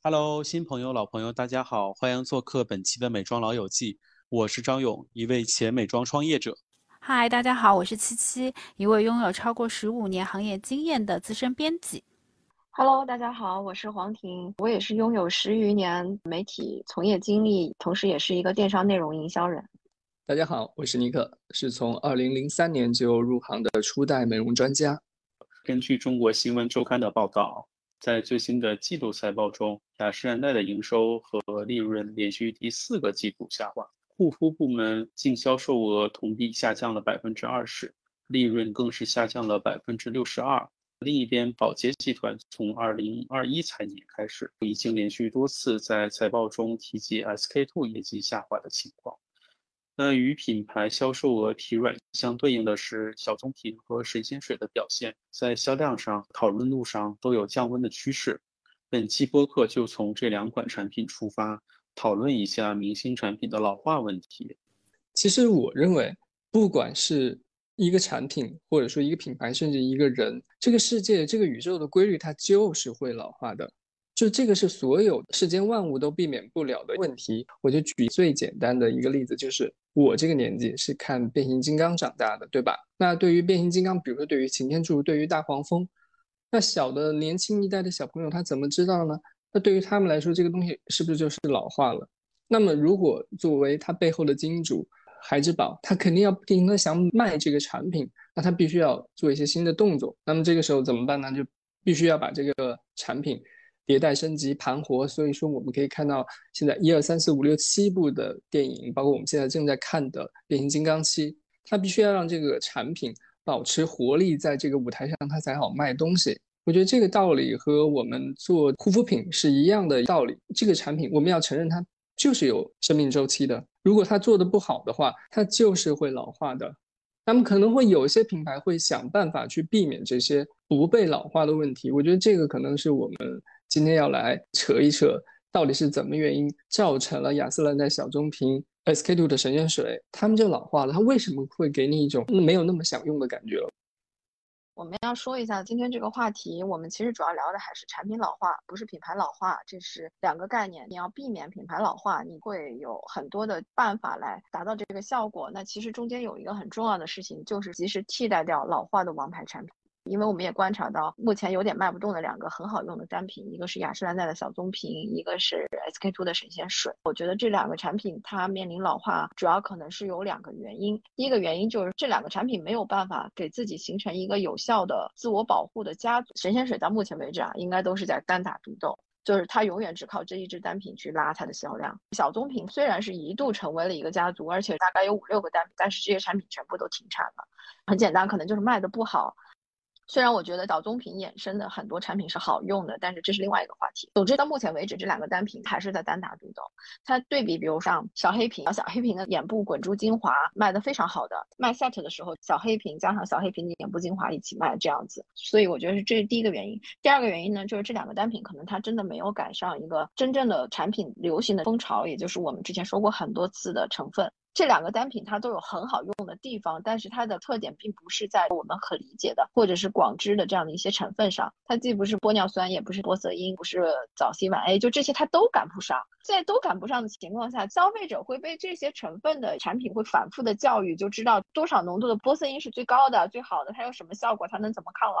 Hello，新朋友、老朋友，大家好，欢迎做客本期的美妆老友记。我是张勇，一位前美妆创业者。嗨，大家好，我是七七，一位拥有超过十五年行业经验的资深编辑。Hello，大家好，我是黄婷，我也是拥有十余年媒体从业经历，同时也是一个电商内容营销人。大家好，我是尼克，是从二零零三年就入行的初代美容专家。根据中国新闻周刊的报道。在最新的季度财报中，雅诗兰黛的营收和利润连续第四个季度下滑，护肤部门净销售额同比下降了百分之二十，利润更是下降了百分之六十二。另一边，宝洁集团从二零二一财年开始，已经连续多次在财报中提及 SK two 业绩下滑的情况。那与品牌销售额疲软相对应的是，小棕瓶和神仙水的表现，在销量上、讨论度上都有降温的趋势。本期播客就从这两款产品出发，讨论一下明星产品的老化问题。其实我认为，不管是一个产品，或者说一个品牌，甚至一个人，这个世界、这个宇宙的规律，它就是会老化的。就这个是所有世间万物都避免不了的问题。我就举最简单的一个例子，就是我这个年纪是看变形金刚长大的，对吧？那对于变形金刚，比如说对于擎天柱，对于大黄蜂，那小的年轻一代的小朋友他怎么知道呢？那对于他们来说，这个东西是不是就是老化了？那么如果作为它背后的金主孩之宝，他肯定要不停的想卖这个产品，那他必须要做一些新的动作。那么这个时候怎么办呢？就必须要把这个产品。迭代升级盘活，所以说我们可以看到现在一二三四五六七部的电影，包括我们现在正在看的《变形金刚七》，它必须要让这个产品保持活力，在这个舞台上它才好卖东西。我觉得这个道理和我们做护肤品是一样的道理。这个产品我们要承认它就是有生命周期的，如果它做的不好的话，它就是会老化的。那么可能会有一些品牌会想办法去避免这些不被老化的问题。我觉得这个可能是我们。今天要来扯一扯，到底是怎么原因造成了雅诗兰黛小棕瓶 SK two 的神仙水，它们就老化了？它为什么会给你一种没有那么想用的感觉了？我们要说一下今天这个话题，我们其实主要聊的还是产品老化，不是品牌老化，这是两个概念。你要避免品牌老化，你会有很多的办法来达到这个效果。那其实中间有一个很重要的事情，就是及时替代掉老化的王牌产品。因为我们也观察到，目前有点卖不动的两个很好用的单品，一个是雅诗兰黛的小棕瓶，一个是 SK two 的神仙水。我觉得这两个产品它面临老化，主要可能是有两个原因。第一个原因就是这两个产品没有办法给自己形成一个有效的自我保护的家族。神仙水到目前为止啊，应该都是在单打独斗，就是它永远只靠这一支单品去拉它的销量。小棕瓶虽然是一度成为了一个家族，而且大概有五六个单品，但是这些产品全部都停产了。很简单，可能就是卖的不好。虽然我觉得小棕瓶衍生的很多产品是好用的，但是这是另外一个话题。总之，到目前为止，这两个单品还是在单打独斗。它对比，比如像小黑瓶，小黑瓶的眼部滚珠精华卖的非常好的，卖 set 的时候，小黑瓶加上小黑瓶的眼部精华一起卖这样子。所以我觉得是这是第一个原因。第二个原因呢，就是这两个单品可能它真的没有赶上一个真正的产品流行的风潮，也就是我们之前说过很多次的成分。这两个单品它都有很好用的地方，但是它的特点并不是在我们可理解的或者是广知的这样的一些成分上。它既不是玻尿酸，也不是玻色因，不是早 C 晚 A，就这些它都赶不上。在都赶不上的情况下，消费者会被这些成分的产品会反复的教育，就知道多少浓度的玻色因是最高的、最好的，它有什么效果，它能怎么抗老，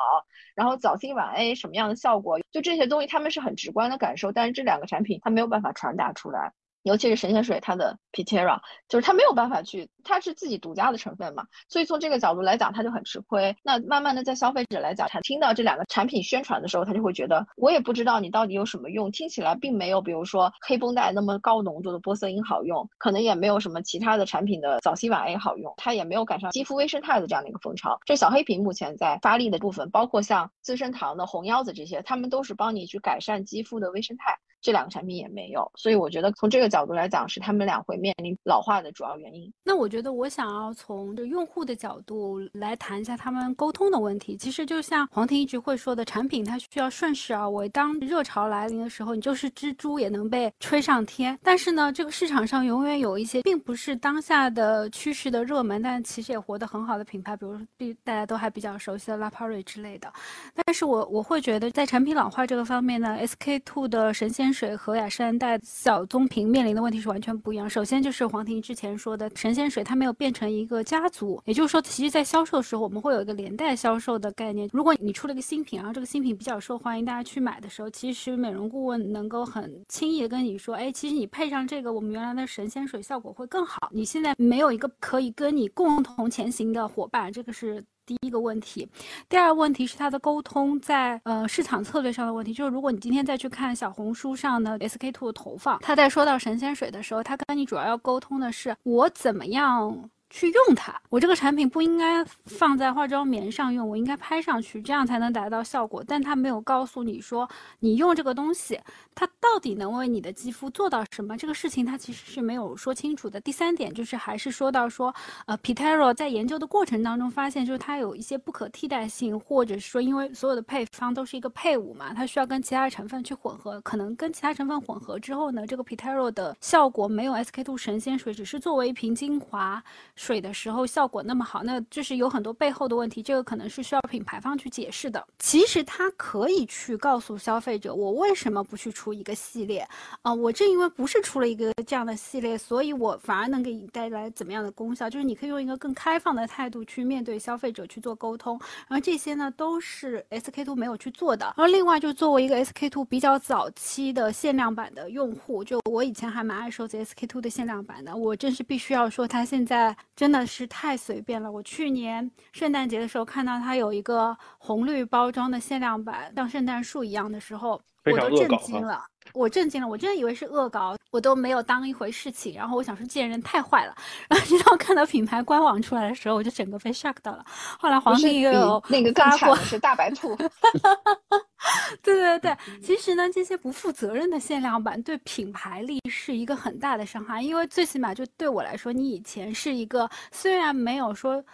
然后早 C 晚 A 什么样的效果，就这些东西他们是很直观的感受，但是这两个产品它没有办法传达出来。尤其是神仙水，它的 Pitera 就是它没有办法去，它是自己独家的成分嘛，所以从这个角度来讲，它就很吃亏。那慢慢的，在消费者来讲，他听到这两个产品宣传的时候，他就会觉得，我也不知道你到底有什么用，听起来并没有，比如说黑绷带那么高浓度的玻色因好用，可能也没有什么其他的产品的早 C 晚 A 好用，它也没有赶上肌肤微生态的这样的一个风潮。这小黑瓶目前在发力的部分，包括像资生堂的红腰子这些，他们都是帮你去改善肌肤的微生态。这两个产品也没有，所以我觉得从这个角度来讲，是他们俩会面临老化的主要原因。那我觉得我想要从这用户的角度来谈一下他们沟通的问题。其实就像黄婷一直会说的，产品它需要顺势而为。当热潮来临的时候，你就是蜘蛛也能被吹上天。但是呢，这个市场上永远有一些并不是当下的趋势的热门，但其实也活得很好的品牌，比如说大家都还比较熟悉的 La p r i 之类的。但是我我会觉得在产品老化这个方面呢，SK two 的神仙。水和雅诗兰黛小棕瓶面临的问题是完全不一样。首先就是黄婷之前说的，神仙水它没有变成一个家族，也就是说，其实在销售的时候，我们会有一个连带销售的概念。如果你出了一个新品，然后这个新品比较受欢迎，大家去买的时候，其实美容顾问能够很轻易的跟你说，哎，其实你配上这个，我们原来的神仙水效果会更好。你现在没有一个可以跟你共同前行的伙伴，这个是。第一个问题，第二个问题是它的沟通在呃市场策略上的问题，就是如果你今天再去看小红书上的 SK two 的投放，他在说到神仙水的时候，他跟你主要要沟通的是我怎么样。去用它，我这个产品不应该放在化妆棉上用，我应该拍上去，这样才能达到效果。但它没有告诉你说，你用这个东西，它到底能为你的肌肤做到什么？这个事情它其实是没有说清楚的。第三点就是还是说到说，呃 p i t e r o 在研究的过程当中发现，就是它有一些不可替代性，或者是说，因为所有的配方都是一个配伍嘛，它需要跟其他成分去混合，可能跟其他成分混合之后呢，这个 p i t e r o 的效果没有 SK two 神仙水，只是作为一瓶精华。水的时候效果那么好，那就是有很多背后的问题，这个可能是需要品牌方去解释的。其实它可以去告诉消费者，我为什么不去出一个系列啊？我正因为不是出了一个这样的系列，所以我反而能给你带来怎么样的功效？就是你可以用一个更开放的态度去面对消费者去做沟通。然后这些呢都是 SK two 没有去做的。然后另外就作为一个 SK two 比较早期的限量版的用户，就我以前还蛮爱收集 SK two 的限量版的，我真是必须要说它现在。真的是太随便了。我去年圣诞节的时候看到它有一个红绿包装的限量版，像圣诞树一样的时候，我都震惊了。我震惊了，我真的以为是恶搞，我都没有当一回事情。然后我想说，贱人太坏了。然后直到看到品牌官网出来的时候，我就整个被 shock 到了。后来黄帝又有那个更惨的是大白兔。对对对，其实呢，这些不负责任的限量版对品牌力是一个很大的伤害，因为最起码就对我来说，你以前是一个虽然没有说。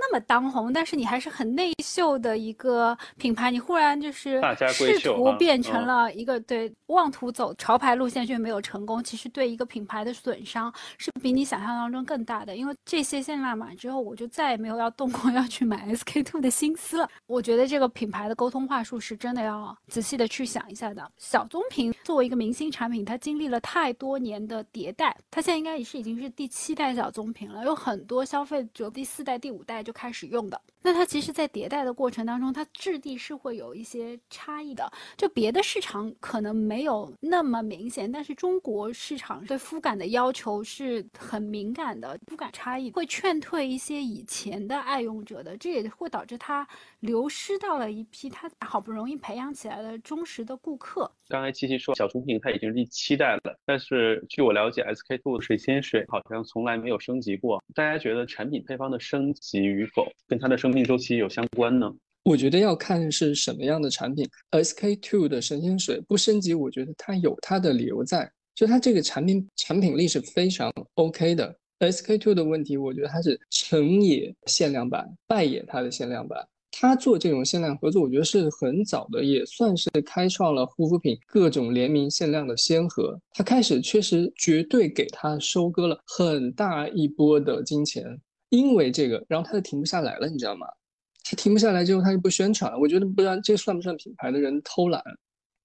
那么当红，但是你还是很内秀的一个品牌，你忽然就是试图变成了一个对妄图走潮牌路线却没有成功，其实对一个品牌的损伤是比你想象当中更大的。因为这些限量版之后，我就再也没有要动过 要去买 SK two 的心思了。我觉得这个品牌的沟通话术是真的要仔细的去想一下的。小棕瓶作为一个明星产品，它经历了太多年的迭代，它现在应该也是已经是第七代小棕瓶了，有很多消费者第四代、第五代。就开始用的，那它其实，在迭代的过程当中，它质地是会有一些差异的。就别的市场可能没有那么明显，但是中国市场对肤感的要求是很敏感的，肤感差异会劝退一些以前的爱用者的，这也会导致它流失到了一批他好不容易培养起来的忠实的顾客。刚才七七说小棕瓶它已经是第七代了，但是据我了解，SK two 水仙水好像从来没有升级过。大家觉得产品配方的升级？与否跟它的生命周期有相关呢？我觉得要看是什么样的产品。SK two 的神仙水不升级，我觉得它有它的理由在，就它这个产品产品力是非常 OK 的。SK two 的问题，我觉得它是成也限量版，败也它的限量版。他做这种限量合作，我觉得是很早的，也算是开创了护肤品各种联名限量的先河。他开始确实绝对给他收割了很大一波的金钱。因为这个，然后他就停不下来了，你知道吗？他停不下来之后，他就不宣传了。我觉得不知道这算不算品牌的人偷懒？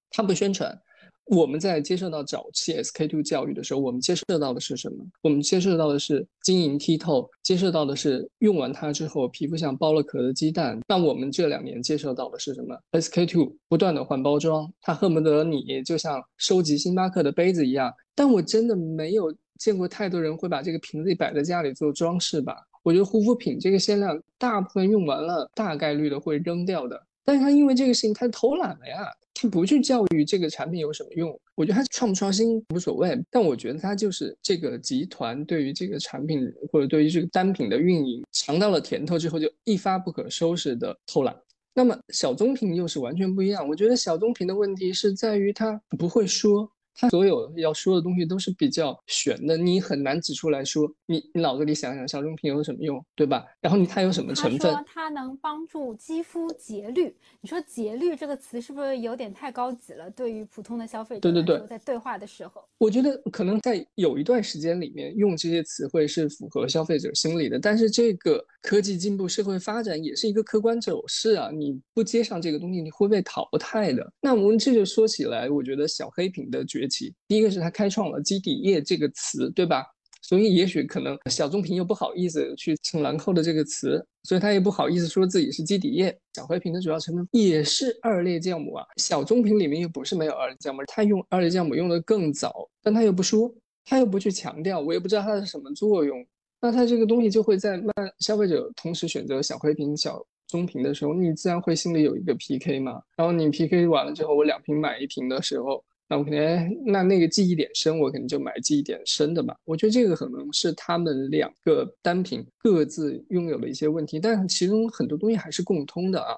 他不宣传。我们在接受到早期 SK two 教育的时候，我们接受到的是什么？我们接受到的是晶莹剔透，接受到的是用完它之后皮肤像剥了壳的鸡蛋。但我们这两年接受到的是什么？SK two 不断的换包装，它恨不得你就像收集星巴克的杯子一样。但我真的没有见过太多人会把这个瓶子摆在家里做装饰吧？我觉得护肤品这个限量大部分用完了，大概率的会扔掉的。但是他因为这个事情，他偷懒了呀，不去教育这个产品有什么用。我觉得它创不创新无所谓，但我觉得它就是这个集团对于这个产品或者对于这个单品的运营尝到了甜头之后，就一发不可收拾的偷懒。那么小棕瓶又是完全不一样。我觉得小棕瓶的问题是在于它不会说。他所有要说的东西都是比较玄的，你很难指出来说，你你脑子里想想小棕瓶有什么用，对吧？然后你它有什么成分？它能帮助肌肤节律。你说节律这个词是不是有点太高级了？对于普通的消费者对对对，在对话的时候，我觉得可能在有一段时间里面用这些词汇是符合消费者心理的，但是这个科技进步、社会发展也是一个客观走势啊！你不接上这个东西，你会被淘汰的。那我们这就说起来，我觉得小黑瓶的崛起，第一个是它开创了基底液这个词，对吧？所以也许可能小棕瓶又不好意思去称兰蔻的这个词，所以他也不好意思说自己是基底液。小黑瓶的主要成分也是二裂酵母啊，小棕瓶里面又不是没有二裂酵母，他用二裂酵母用的更早，但他又不说，他又不去强调，我也不知道它是什么作用。那它这个东西就会在慢消费者同时选择小黑瓶、小棕瓶的时候，你自然会心里有一个 PK 嘛。然后你 PK 完了之后，我两瓶买一瓶的时候。那我肯定，那那个记忆点深，我肯定就买记忆点深的嘛。我觉得这个可能是他们两个单品各自拥有的一些问题，但是其中很多东西还是共通的啊。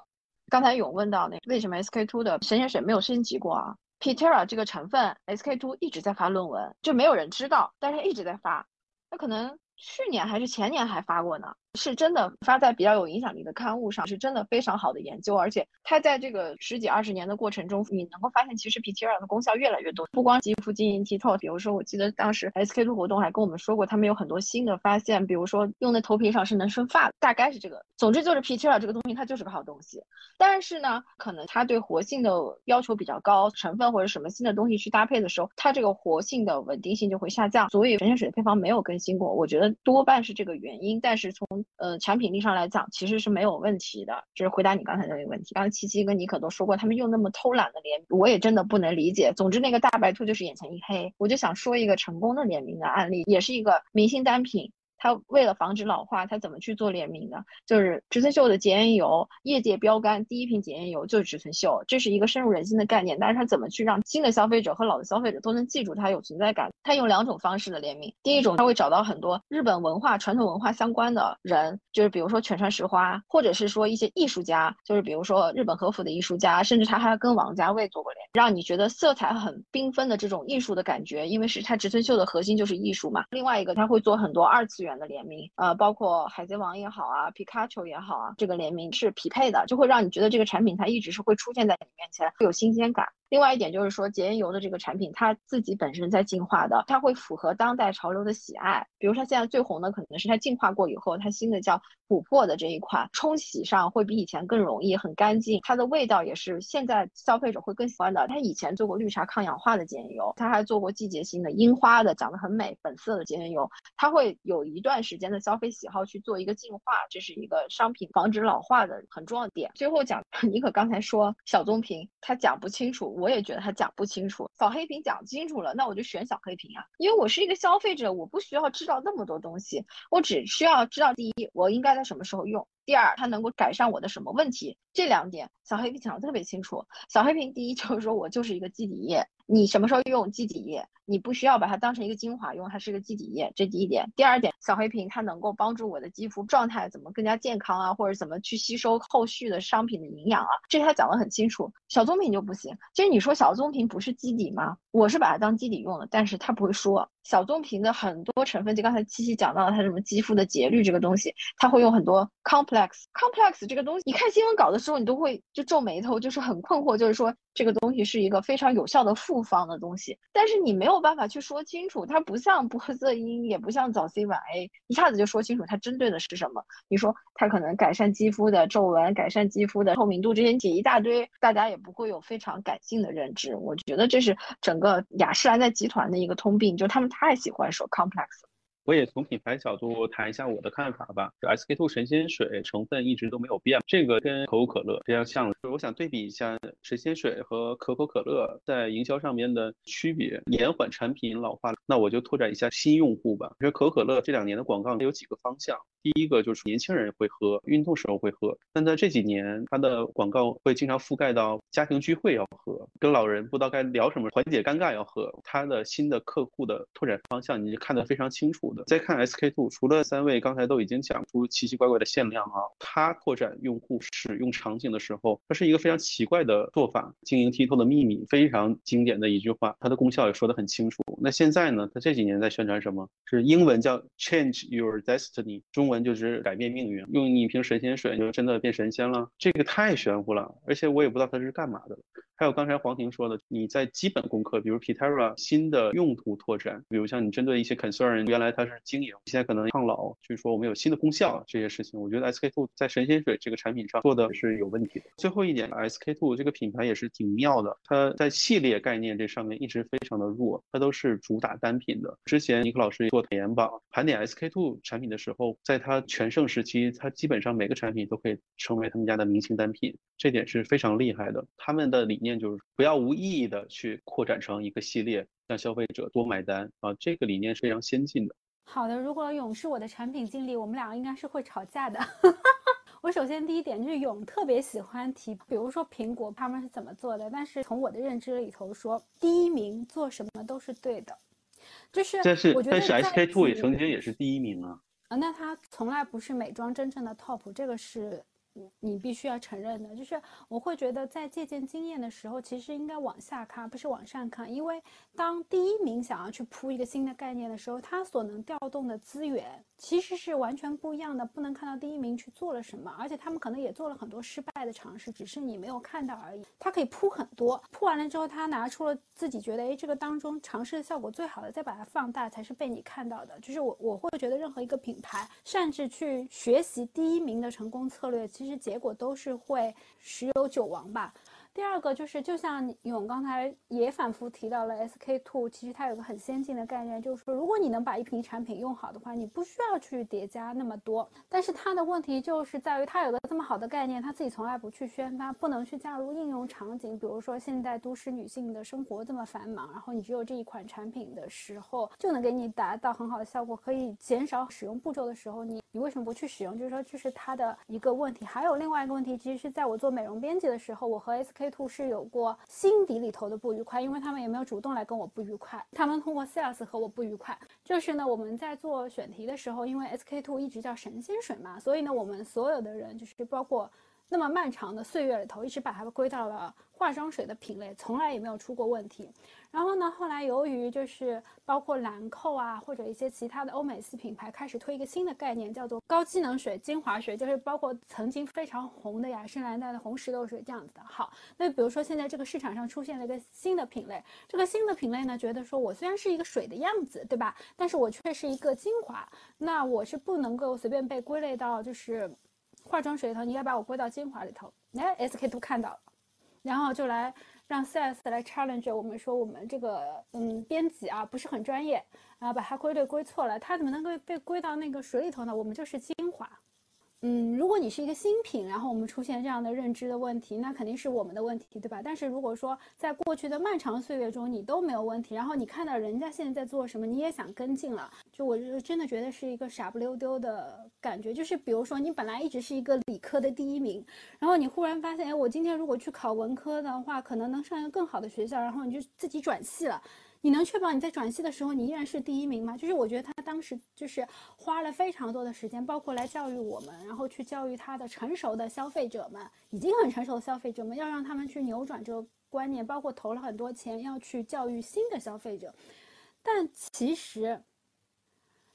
刚才有问到那为什么 SK two 的神仙水没有升级过啊？Pitera 这个成分，SK two 一直在发论文，就没有人知道，但是一直在发，那可能去年还是前年还发过呢。是真的发在比较有影响力的刊物上，是真的非常好的研究，而且它在这个十几二十年的过程中，你能够发现其实 p t r 的功效越来越多，不光肌肤晶莹剔透，比如说我记得当时 SK two 活动还跟我们说过，他们有很多新的发现，比如说用在头皮上是能生发，大概是这个。总之就是 p t r 这个东西它就是个好东西，但是呢，可能它对活性的要求比较高，成分或者什么新的东西去搭配的时候，它这个活性的稳定性就会下降，所以神仙水的配方没有更新过，我觉得多半是这个原因，但是从呃，产品力上来讲，其实是没有问题的。就是回答你刚才那个问题。刚才七七跟妮可都说过，他们用那么偷懒的联名，我也真的不能理解。总之，那个大白兔就是眼前一黑。我就想说一个成功的联名的案例，也是一个明星单品。它为了防止老化，它怎么去做联名的？就是植村秀的洁颜油，业界标杆第一瓶洁颜油就是植村秀，这是一个深入人心的概念。但是它怎么去让新的消费者和老的消费者都能记住它有存在感？它用两种方式的联名，第一种它会找到很多日本文化、传统文化相关的人，就是比如说犬川石花，或者是说一些艺术家，就是比如说日本和服的艺术家，甚至他还跟王家卫做过联，让你觉得色彩很缤纷的这种艺术的感觉，因为是它植村秀的核心就是艺术嘛。另外一个，他会做很多二次元。的联名，呃，包括海贼王也好啊，皮卡丘也好啊，这个联名是匹配的，就会让你觉得这个产品它一直是会出现在你面前，会有新鲜感。另外一点就是说，洁颜油的这个产品，它自己本身在进化的，它会符合当代潮流的喜爱。比如说，现在最红的可能是它进化过以后，它新的叫琥珀的这一款，冲洗上会比以前更容易，很干净。它的味道也是现在消费者会更喜欢的。它以前做过绿茶抗氧化的洁颜油，它还做过季节性的樱花的，长得很美，粉色的洁颜油。它会有一段时间的消费喜好去做一个进化，这是一个商品防止老化的很重要点。最后讲，妮可刚才说小棕瓶，他讲不清楚。我也觉得他讲不清楚，小黑瓶讲清楚了，那我就选小黑瓶啊，因为我是一个消费者，我不需要知道那么多东西，我只需要知道第一，我应该在什么时候用。第二，它能够改善我的什么问题？这两点小黑瓶讲的特别清楚。小黑瓶第一就是说我就是一个基底液，你什么时候用基底液，你不需要把它当成一个精华用，它是一个基底液，这第一点。第二点，小黑瓶它能够帮助我的肌肤状态怎么更加健康啊，或者怎么去吸收后续的商品的营养啊，这它讲的很清楚。小棕瓶就不行。其实你说小棕瓶不是基底吗？我是把它当基底用的，但是它不会说小棕瓶的很多成分，就刚才七七讲到了它什么肌肤的节律这个东西，它会用很多 complex。complex 这个东西，你看新闻稿的时候，你都会就皱眉头，就是很困惑，就是说这个东西是一个非常有效的复方的东西，但是你没有办法去说清楚，它不像玻色因，也不像早 C 晚 A，一下子就说清楚它针对的是什么。你说它可能改善肌肤的皱纹，改善肌肤的透明度，这些解一大堆，大家也不会有非常感性的认知。我觉得这是整个雅诗兰黛集团的一个通病，就他们太喜欢说 complex。我也从品牌角度谈一下我的看法吧。SK two 神仙水成分一直都没有变，这个跟可口可乐非常像。我想对比一下神仙水和可口可乐在营销上面的区别，延缓产品老化。那我就拓展一下新用户吧。我觉得可口可乐这两年的广告有几个方向。第一个就是年轻人会喝，运动时候会喝，但在这几年，它的广告会经常覆盖到家庭聚会要喝，跟老人不知道该聊什么，缓解尴尬要喝。它的新的客户的拓展方向，你是看得非常清楚的。再看 SK two，除了三位刚才都已经讲出奇奇怪怪的限量啊，它拓展用户使用场景的时候，它是一个非常奇怪的做法。经营 TikTok 的秘密，非常经典的一句话，它的功效也说得很清楚。那现在呢？它这几年在宣传什么？是英文叫 Change Your Destiny，中文就是改变命运。用一瓶神仙水就真的变神仙了？这个太玄乎了，而且我也不知道它是干嘛的。还有刚才黄婷说的，你在基本功课，比如 Pitera 新的用途拓展，比如像你针对一些 concern，原来它是经营，现在可能抗老，就是说我们有新的功效这些事情，我觉得 SK two 在神仙水这个产品上做的是有问题的。最后一点，SK two 这个品牌也是挺妙的，它在系列概念这上面一直非常的弱，它都是主打单品的。之前尼克老师做研榜盘点 SK two 产品的时候，在它全盛时期，它基本上每个产品都可以成为他们家的明星单品，这点是非常厉害的。他们的理念就是不要无意义的去扩展成一个系列，让消费者多买单啊，这个理念是非常先进的。好的，如果勇是我的产品经理，我们两个应该是会吵架的。我首先第一点就是勇特别喜欢提，比如说苹果他们是怎么做的，但是从我的认知里头说，第一名做什么都是对的，就是但是但是 SK two 也曾经也是第一名啊。啊，那它从来不是美妆真正的 top，这个是你必须要承认的。就是我会觉得在借鉴经验的时候，其实应该往下看，不是往上看，因为当第一名想要去铺一个新的概念的时候，他所能调动的资源其实是完全不一样的。不能看到第一名去做了什么，而且他们可能也做了很多失败的尝试，只是你没有看到而已。他可以铺很多，铺完了之后，他拿出了自己觉得，哎，这个当中尝试的效果最好的，再把它放大，才是被你看到的。就是我我会觉得任何一个品牌擅自去学习第一名的成功策略，其实其实结果都是会十有九亡吧。第二个就是，就像勇刚才也反复提到了 SK two，其实它有个很先进的概念，就是说，如果你能把一瓶产品用好的话，你不需要去叠加那么多。但是它的问题就是在于，它有个这么好的概念，它自己从来不去宣发，不能去加入应用场景。比如说，现在都市女性的生活这么繁忙，然后你只有这一款产品的时候，就能给你达到很好的效果，可以减少使用步骤的时候，你你为什么不去使用？就是说，这是它的一个问题。还有另外一个问题，其实是在我做美容编辑的时候，我和 SK two 是有过心底里头的不愉快，因为他们也没有主动来跟我不愉快，他们通过 sales 和我不愉快。就是呢，我们在做选题的时候，因为 SK two 一直叫神仙水嘛，所以呢，我们所有的人就是包括那么漫长的岁月里头，一直把它归到了化妆水的品类，从来也没有出过问题。然后呢，后来由于就是包括兰蔻啊，或者一些其他的欧美系品牌开始推一个新的概念，叫做高机能水、精华水，就是包括曾经非常红的雅诗兰黛的红石榴水这样子的。好，那比如说现在这个市场上出现了一个新的品类，这个新的品类呢，觉得说我虽然是一个水的样子，对吧？但是我却是一个精华，那我是不能够随便被归类到就是化妆水里头，你应该把我归到精华里头。哎，SK two 看到了，然后就来。让 sales 来 challenge 我们说我们这个嗯编辑啊不是很专业啊，把它归类归错了，它怎么能够被归到那个水里头呢？我们就是精华。嗯，如果你是一个新品，然后我们出现这样的认知的问题，那肯定是我们的问题，对吧？但是如果说在过去的漫长岁月中你都没有问题，然后你看到人家现在在做什么，你也想跟进了，就我就真的觉得是一个傻不溜丢的感觉。就是比如说你本来一直是一个理科的第一名，然后你忽然发现，哎，我今天如果去考文科的话，可能能上一个更好的学校，然后你就自己转系了。你能确保你在转系的时候你依然是第一名吗？就是我觉得他当时就是花了非常多的时间，包括来教育我们，然后去教育他的成熟的消费者们，已经很成熟的消费者们，要让他们去扭转这个观念，包括投了很多钱要去教育新的消费者。但其实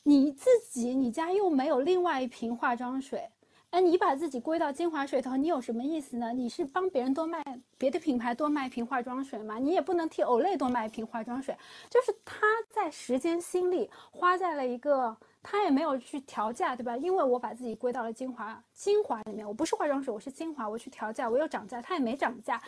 你自己，你家又没有另外一瓶化妆水。哎，你把自己归到精华水头，你有什么意思呢？你是帮别人多卖别的品牌多卖一瓶化妆水吗？你也不能替 Olay 多卖一瓶化妆水。就是他在时间心力花在了一个，他也没有去调价，对吧？因为我把自己归到了精华精华里面，我不是化妆水，我是精华，我去调价，我又涨价，他也没涨价。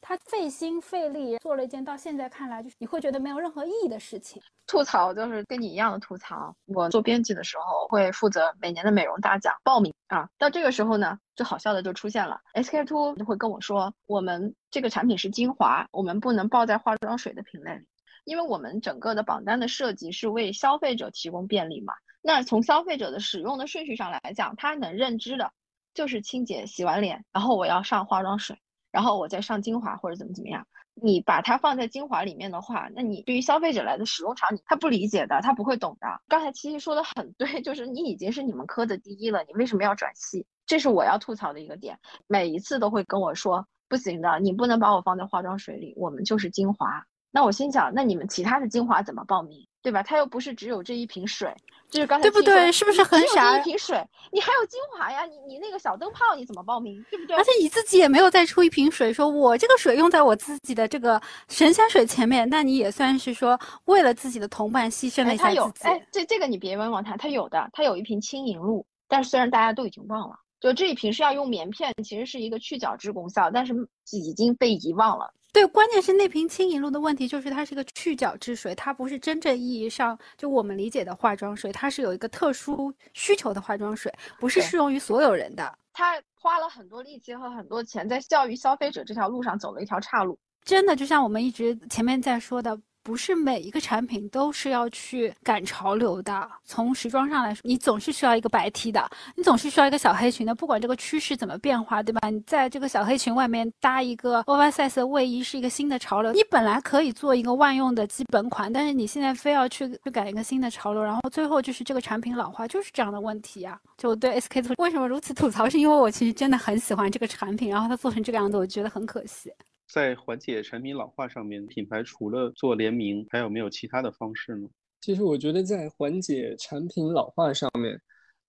他费心费力做了一件到现在看来就是你会觉得没有任何意义的事情。吐槽就是跟你一样的吐槽。我做编辑的时候会负责每年的美容大奖报名啊，到这个时候呢，最好笑的就出现了。SK two 就会跟我说，我们这个产品是精华，我们不能报在化妆水的品类里，因为我们整个的榜单的设计是为消费者提供便利嘛。那从消费者的使用的顺序上来讲，他能认知的就是清洁、洗完脸，然后我要上化妆水，然后我再上精华或者怎么怎么样。你把它放在精华里面的话，那你对于消费者来的使用场景，他不理解的，他不会懂的。刚才七七说的很对，就是你已经是你们科的第一了，你为什么要转系？这是我要吐槽的一个点。每一次都会跟我说不行的，你不能把我放在化妆水里，我们就是精华。那我心想，那你们其他的精华怎么报名？对吧？它又不是只有这一瓶水，就是刚才对不对？是不是很傻？一瓶水，你还有精华呀？你你那个小灯泡你怎么报名？对不对？而且你自己也没有再出一瓶水，说我这个水用在我自己的这个神仙水前面，那你也算是说为了自己的同伴牺牲了一下自己。哎，这这个你别冤枉他，他有的，他有一瓶轻盈露，但是虽然大家都已经忘了，就这一瓶是要用棉片，其实是一个去角质功效，但是已经被遗忘了。对，关键是那瓶轻盈露的问题，就是它是个去角质水，它不是真正意义上就我们理解的化妆水，它是有一个特殊需求的化妆水，不是适用于所有人的。他花了很多力气和很多钱在教育消费者这条路上走了一条岔路，真的就像我们一直前面在说的。不是每一个产品都是要去赶潮流的。从时装上来说，你总是需要一个白 T 的，你总是需要一个小黑裙的。不管这个趋势怎么变化，对吧？你在这个小黑裙外面搭一个 oversize 的卫衣，是一个新的潮流。你本来可以做一个万用的基本款，但是你现在非要去去赶一个新的潮流，然后最后就是这个产品老化，就是这样的问题啊。就对 SK two 为什么如此吐槽，是因为我其实真的很喜欢这个产品，然后它做成这个样子，我觉得很可惜。在缓解产品老化上面，品牌除了做联名，还有没有其他的方式呢？其实我觉得在缓解产品老化上面，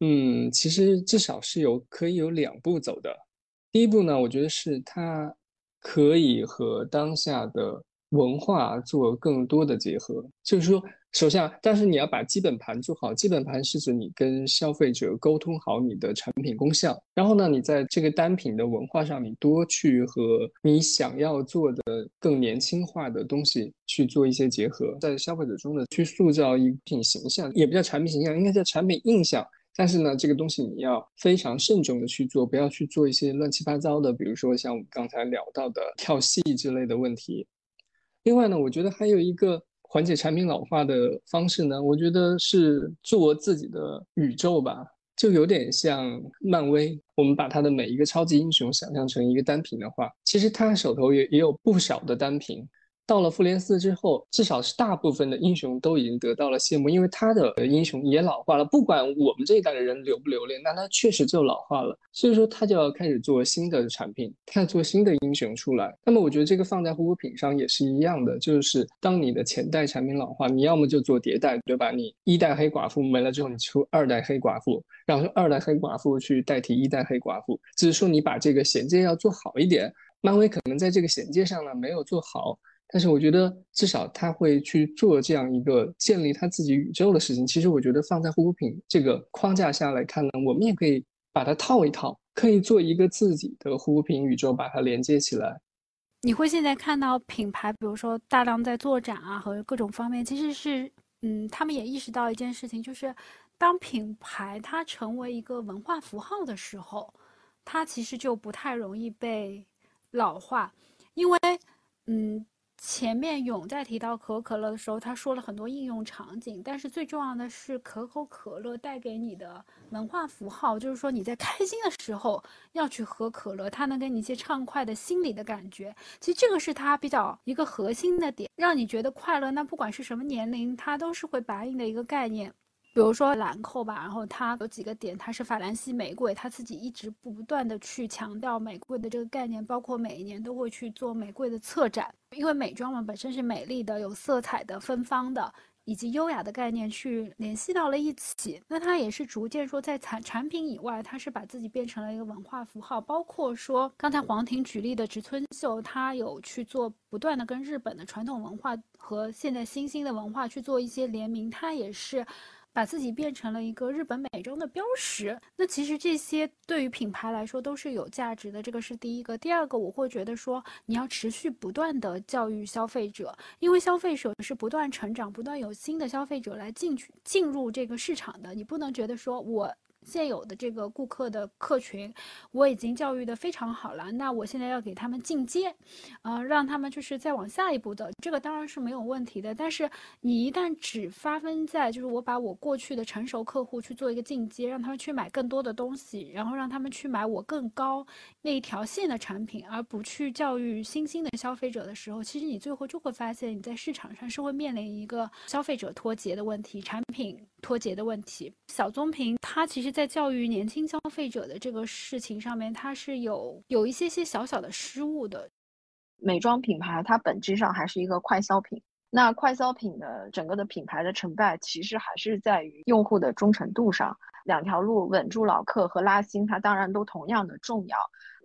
嗯，其实至少是有可以有两步走的。第一步呢，我觉得是它可以和当下的文化做更多的结合，就是说。首先，但是你要把基本盘做好。基本盘是指你跟消费者沟通好你的产品功效，然后呢，你在这个单品的文化上，你多去和你想要做的更年轻化的东西去做一些结合，在消费者中的去塑造一品形象，也不叫产品形象，应该叫产品印象。但是呢，这个东西你要非常慎重的去做，不要去做一些乱七八糟的，比如说像我们刚才聊到的跳戏之类的问题。另外呢，我觉得还有一个。缓解产品老化的方式呢？我觉得是做自己的宇宙吧，就有点像漫威。我们把它的每一个超级英雄想象成一个单品的话，其实他手头也也有不少的单品。到了复联四之后，至少是大部分的英雄都已经得到了谢幕，因为他的英雄也老化了。不管我们这一代的人留不留恋，那他确实就老化了。所以说，他就要开始做新的产品，他要做新的英雄出来。那么，我觉得这个放在护肤品上也是一样的，就是当你的前代产品老化，你要么就做迭代，对吧？你一代黑寡妇没了之后，你出二代黑寡妇，然后二代黑寡妇去代替一代黑寡妇，只是说你把这个衔接要做好一点。漫威可能在这个衔接上呢没有做好。但是我觉得，至少他会去做这样一个建立他自己宇宙的事情。其实我觉得放在护肤品这个框架下来看呢，我们也可以把它套一套，可以做一个自己的护肤品宇宙，把它连接起来。你会现在看到品牌，比如说大量在做展啊，和各种方面，其实是，嗯，他们也意识到一件事情，就是当品牌它成为一个文化符号的时候，它其实就不太容易被老化，因为，嗯。前面勇在提到可口可乐的时候，他说了很多应用场景，但是最重要的是可口可乐带给你的文化符号，就是说你在开心的时候要去喝可乐，它能给你一些畅快的心理的感觉。其实这个是它比较一个核心的点，让你觉得快乐。那不管是什么年龄，它都是会白印的一个概念。比如说兰蔻吧，然后它有几个点，它是法兰西玫瑰，它自己一直不断的去强调玫瑰的这个概念，包括每一年都会去做玫瑰的策展，因为美妆嘛本身是美丽的、有色彩的、芬芳的，以及优雅的概念去联系到了一起。那它也是逐渐说在产产品以外，它是把自己变成了一个文化符号，包括说刚才黄婷举例的植村秀，它有去做不断的跟日本的传统文化和现在新兴的文化去做一些联名，它也是。把自己变成了一个日本美妆的标识，那其实这些对于品牌来说都是有价值的。这个是第一个，第二个我会觉得说你要持续不断的教育消费者，因为消费者是不断成长、不断有新的消费者来进去进入这个市场的。你不能觉得说我现有的这个顾客的客群，我已经教育的非常好了，那我现在要给他们进阶，呃，让他们就是再往下一步走，这个当然是没有问题的。但是你一旦只发分在就是我把我过去的成熟客户去做一个进阶，让他们去买更多的东西，然后让他们去买我更高那一条线的产品，而不去教育新兴的消费者的时候，其实你最后就会发现你在市场上是会面临一个消费者脱节的问题，产品脱节的问题。小棕瓶它其实。在教育年轻消费者的这个事情上面，它是有有一些些小小的失误的。美妆品牌它本质上还是一个快消品，那快消品的整个的品牌的成败，其实还是在于用户的忠诚度上。两条路，稳住老客和拉新，它当然都同样的重要。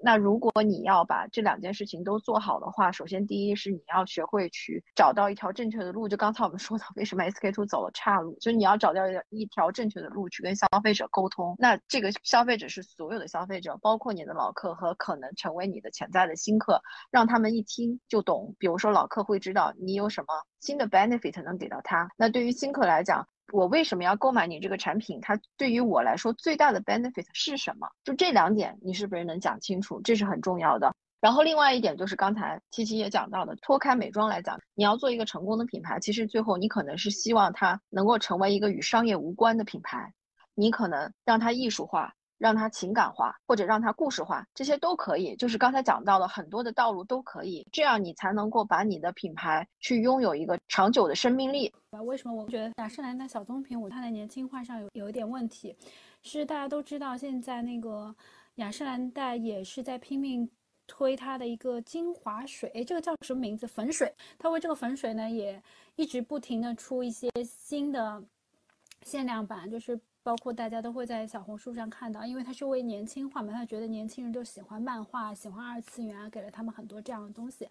那如果你要把这两件事情都做好的话，首先第一是你要学会去找到一条正确的路。就刚才我们说的，为什么 SK two 走了岔路，就是你要找到一条正确的路去跟消费者沟通。那这个消费者是所有的消费者，包括你的老客和可能成为你的潜在的新客，让他们一听就懂。比如说老客会知道你有什么新的 benefit 能给到他。那对于新客来讲，我为什么要购买你这个产品？它对于我来说最大的 benefit 是什么？就这两点，你是不是能讲清楚？这是很重要的。然后另外一点就是刚才七七也讲到的，脱开美妆来讲，你要做一个成功的品牌，其实最后你可能是希望它能够成为一个与商业无关的品牌，你可能让它艺术化。让它情感化，或者让它故事化，这些都可以。就是刚才讲到的很多的道路都可以，这样你才能够把你的品牌去拥有一个长久的生命力。为什么我觉得雅诗兰黛小棕瓶，我它的年轻化上有有一点问题？是大家都知道，现在那个雅诗兰黛也是在拼命推它的一个精华水，哎，这个叫什么名字？粉水。它为这个粉水呢，也一直不停的出一些新的限量版，就是。包括大家都会在小红书上看到，因为他是为年轻化嘛，他觉得年轻人都喜欢漫画，喜欢二次元，给了他们很多这样的东西。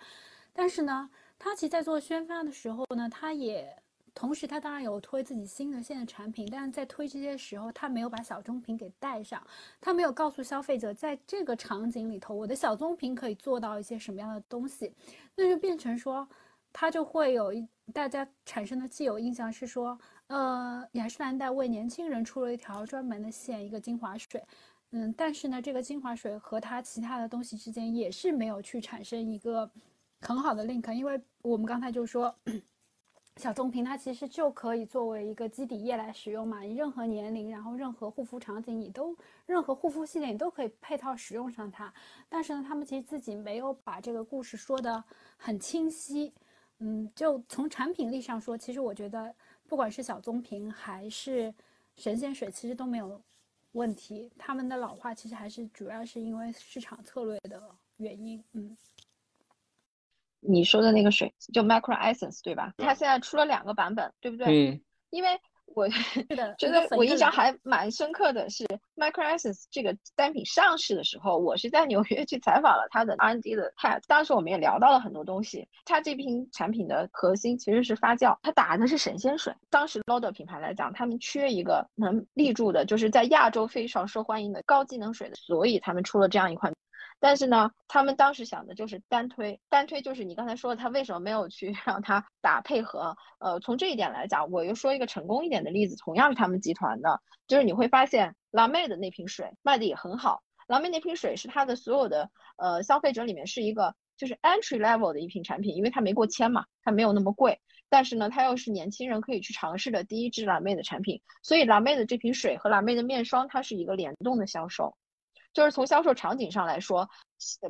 但是呢，他其实在做宣发的时候呢，他也同时他当然有推自己新的线的产品，但是在推这些时候，他没有把小棕瓶给带上，他没有告诉消费者在这个场景里头，我的小棕瓶可以做到一些什么样的东西，那就变成说，他就会有一大家产生的既有印象是说。呃，雅诗兰黛为年轻人出了一条专门的线，一个精华水，嗯，但是呢，这个精华水和它其他的东西之间也是没有去产生一个很好的 link，因为我们刚才就说，小棕瓶它其实就可以作为一个基底液来使用嘛，你任何年龄，然后任何护肤场景，你都任何护肤系列你都可以配套使用上它，但是呢，他们其实自己没有把这个故事说的很清晰，嗯，就从产品力上说，其实我觉得。不管是小棕瓶还是神仙水，其实都没有问题。他们的老化其实还是主要是因为市场策略的原因。嗯，你说的那个水就 Micro Essence 对吧？它现在出了两个版本，对不对？嗯，因为。我 觉得我印象还蛮深刻的是，Micro Essence 这个单品上市的时候，我是在纽约去采访了它的 R&D 的 head，当时我们也聊到了很多东西。它这瓶产品的核心其实是发酵，它打的是神仙水。当时 Lauder 品牌来讲，他们缺一个能立住的，就是在亚洲非常受欢迎的高机能水的，所以他们出了这样一款。但是呢，他们当时想的就是单推，单推就是你刚才说的，他为什么没有去让他打配合？呃，从这一点来讲，我又说一个成功一点的例子，同样是他们集团的，就是你会发现蓝妹的那瓶水卖的也很好。蓝妹那瓶水是它的所有的呃消费者里面是一个就是 entry level 的一瓶产品，因为它没过千嘛，它没有那么贵，但是呢，它又是年轻人可以去尝试的第一支蓝妹的产品，所以蓝妹的这瓶水和蓝妹的面霜它是一个联动的销售。就是从销售场景上来说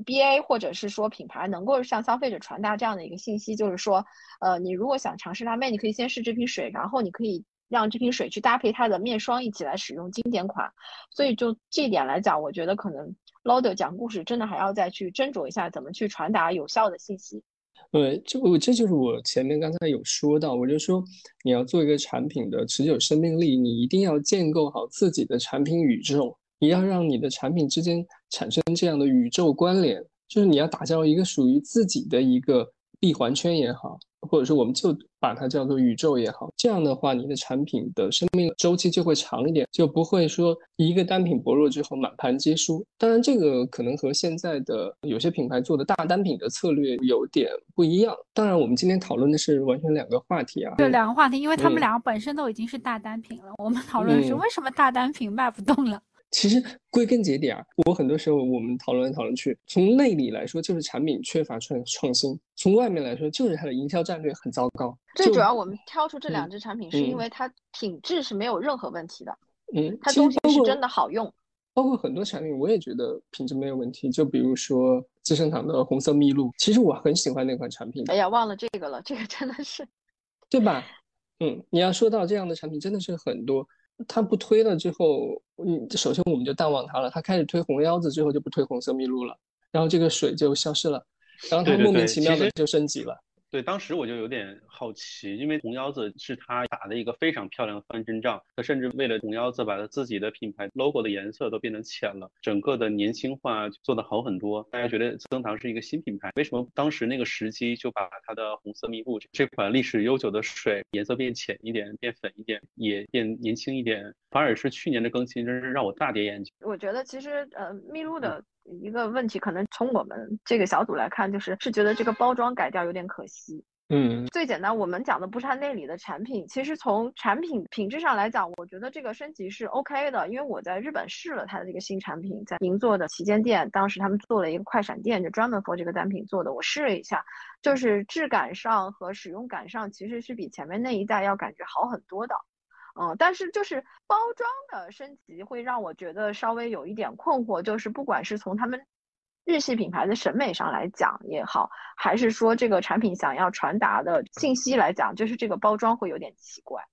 ，B A 或者是说品牌能够向消费者传达这样的一个信息，就是说，呃，你如果想尝试辣妹，你可以先试这瓶水，然后你可以让这瓶水去搭配它的面霜一起来使用经典款。所以就这一点来讲，我觉得可能 l o d e r 讲故事真的还要再去斟酌一下，怎么去传达有效的信息。对，就这就是我前面刚才有说到，我就说你要做一个产品的持久生命力，你一定要建构好自己的产品宇宙。你要让你的产品之间产生这样的宇宙关联，就是你要打造一个属于自己的一个闭环圈也好，或者说我们就把它叫做宇宙也好，这样的话，你的产品的生命周期就会长一点，就不会说一个单品薄弱之后满盘皆输。当然，这个可能和现在的有些品牌做的大单品的策略有点不一样。当然，我们今天讨论的是完全两个话题啊，对两个话题，因为他们两个本身都已经是大单品了。我们讨论的是为什么大单品卖不动了。其实归根结底啊，我很多时候我们讨论来讨论去，从内里来说就是产品缺乏创创新，从外面来说就是它的营销战略很糟糕。最主要我们挑出这两支产品，是因为它品质是没有任何问题的。嗯，它东西是真的好用。包括很多产品，我也觉得品质没有问题。就比如说资生堂的红色蜜露，其实我很喜欢那款产品。哎呀，忘了这个了，这个真的是，对吧？嗯，你要说到这样的产品，真的是很多。他不推了之后，嗯，首先我们就淡忘它了。他开始推红腰子之后，就不推红色麋鹿了，然后这个水就消失了，然后它莫名其妙的就升级了。对，当时我就有点好奇，因为红腰子是他打的一个非常漂亮的翻身仗，他甚至为了红腰子，把他自己的品牌 logo 的颜色都变得浅了，整个的年轻化做得好很多。大家觉得资生堂是一个新品牌，为什么当时那个时机就把它的红色蜜露这款历史悠久的水颜色变浅一点，变粉一点，也变年轻一点？反而是去年的更新，真是让我大跌眼镜。我觉得其实呃，蜜露的。一个问题，可能从我们这个小组来看，就是是觉得这个包装改掉有点可惜。嗯，最简单，我们讲的不是它内里的产品，其实从产品品质上来讲，我觉得这个升级是 OK 的。因为我在日本试了它的这个新产品，在银座的旗舰店，当时他们做了一个快闪店，就专门 for 这个单品做的，我试了一下，就是质感上和使用感上，其实是比前面那一代要感觉好很多的。嗯，但是就是包装的升级会让我觉得稍微有一点困惑，就是不管是从他们日系品牌的审美上来讲也好，还是说这个产品想要传达的信息来讲，就是这个包装会有点奇怪。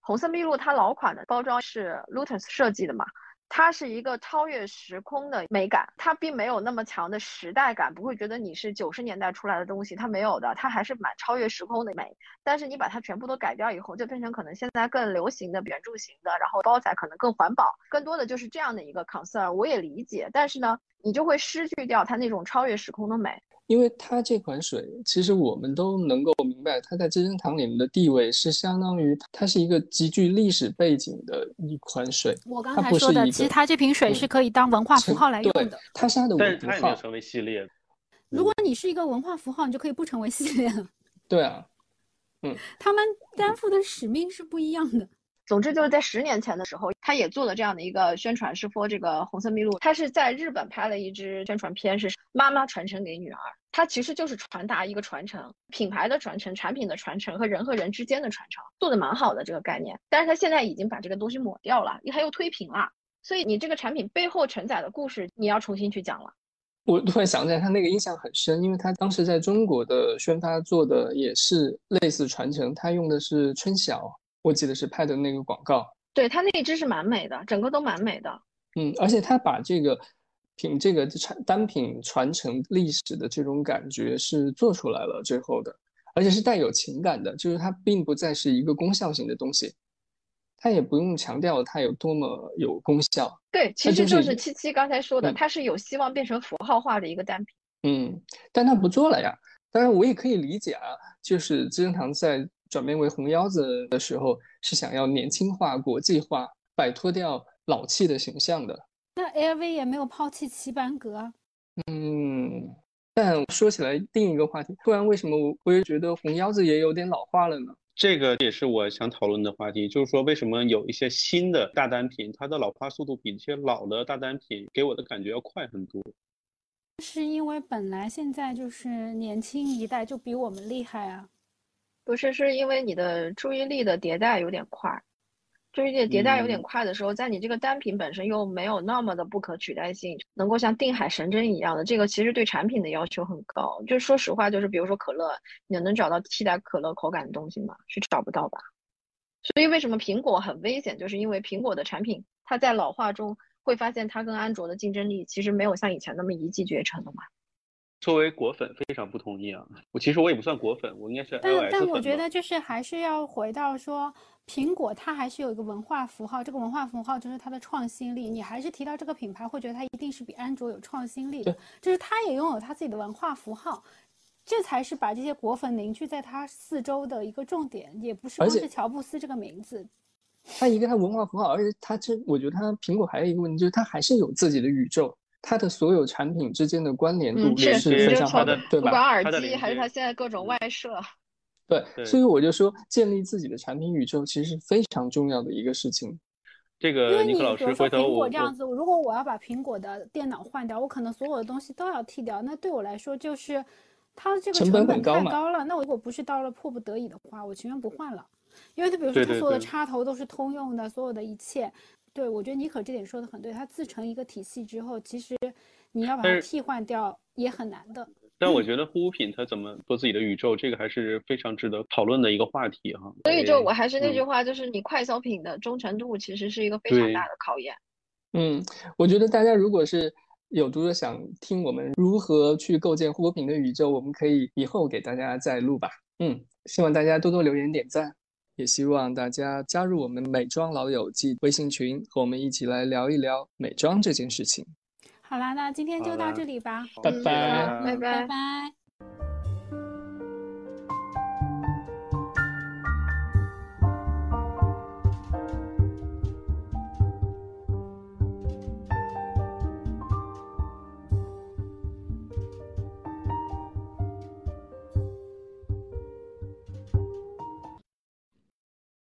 红色蜜露它老款的包装是 Lotus 设计的嘛？它是一个超越时空的美感，它并没有那么强的时代感，不会觉得你是九十年代出来的东西，它没有的，它还是蛮超越时空的美。但是你把它全部都改掉以后，就变成可能现在更流行的圆柱形的，然后包材可能更环保，更多的就是这样的一个 concern。我也理解，但是呢，你就会失去掉它那种超越时空的美。因为它这款水，其实我们都能够明白，它在资生堂里面的地位是相当于它是一个极具历史背景的一款水。我刚才说的，其实它这瓶水是可以当文化符号来用的。它是它的文符号。成为系列。如果你是一个文化符号，你就可以不成为系列了。对啊，嗯，他们担负的使命是不一样的。总之就是在十年前的时候，他也做了这样的一个宣传，是 for 这个红色蜜露，他是在日本拍了一支宣传片，是妈妈传承给女儿，它其实就是传达一个传承，品牌的传承、产品的传承和人和人之间的传承，做的蛮好的这个概念。但是他现在已经把这个东西抹掉了，他又推平了，所以你这个产品背后承载的故事，你要重新去讲了。我突然想起来，他那个印象很深，因为他当时在中国的宣发做的也是类似传承，他用的是春晓。我记得是拍的那个广告，对它那一支是蛮美的，整个都蛮美的。嗯，而且它把这个品这个产单品传承历史的这种感觉是做出来了最后的，而且是带有情感的，就是它并不再是一个功效型的东西，它也不用强调它有多么有功效。对，其实就是七七刚才说的，它是有希望变成符号化的一个单品。嗯，但它不做了呀。当然，我也可以理解啊，就是资生堂在。转变为红腰子的时候，是想要年轻化、国际化，摆脱掉老气的形象的。那 LV 也没有抛弃齐班格。嗯，但说起来另一个话题，不然为什么我我也觉得红腰子也有点老化了呢？这个也是我想讨论的话题，就是说为什么有一些新的大单品，它的老化速度比这些老的大单品给我的感觉要快很多？是因为本来现在就是年轻一代就比我们厉害啊。不是，是因为你的注意力的迭代有点快，注意力迭代有点快的时候，在你这个单品本身又没有那么的不可取代性，能够像定海神针一样的，这个其实对产品的要求很高。就说实话，就是比如说可乐，你能找到替代可乐口感的东西吗？是找不到吧。所以为什么苹果很危险？就是因为苹果的产品，它在老化中会发现它跟安卓的竞争力其实没有像以前那么一骑绝尘了嘛。作为果粉，非常不同意啊！我其实我也不算果粉，我应该是但但我觉得就是还是要回到说，苹果它还是有一个文化符号，这个文化符号就是它的创新力。你还是提到这个品牌，会觉得它一定是比安卓有创新力的，就是它也拥有它自己的文化符号。这才是把这些果粉凝聚在它四周的一个重点，也不是光是乔布斯这个名字。它一个它文化符号，而且它这，我觉得它苹果还有一个问题，就是它还是有自己的宇宙，它的所有产品之间的关联度嗯，也是是非常好的的，对吧？不管耳机还是它现在各种外设，对，所以我就说，建立自己的产品宇宙其实是非常重要的一个事情。这因为你个尼克老比如说苹师回头我我果这样子，如果我要把苹果的电脑换掉，我可能所有的东西都要剃掉，那对我来说就是它的这个成本很高嘛太高了。那我如果不是到了迫不得已的话，我情愿不换了，因为它比如说它所有的插头都是通用的，所有的一切。对，我觉得妮可这点说的很对，它自成一个体系之后，其实你要把它替换掉也很难的。但我觉得护肤品它怎么做自己的宇宙，这个还是非常值得讨论的一个话题哈。所以就我还是那句嗯话，就是你快消品的忠诚度其实是一个非常大的考验。嗯，我觉得大家如果是有读者想听我们如何去构建护肤品的宇宙，我们可以以后给大家再录吧。嗯，希望大家多多留言点赞，也希望大家加入我们美妆老友记微信群，和我们一起来聊一聊美妆这件事情。好啦，那今天就到这里吧，拜嗯拜好拜拜拜。拜。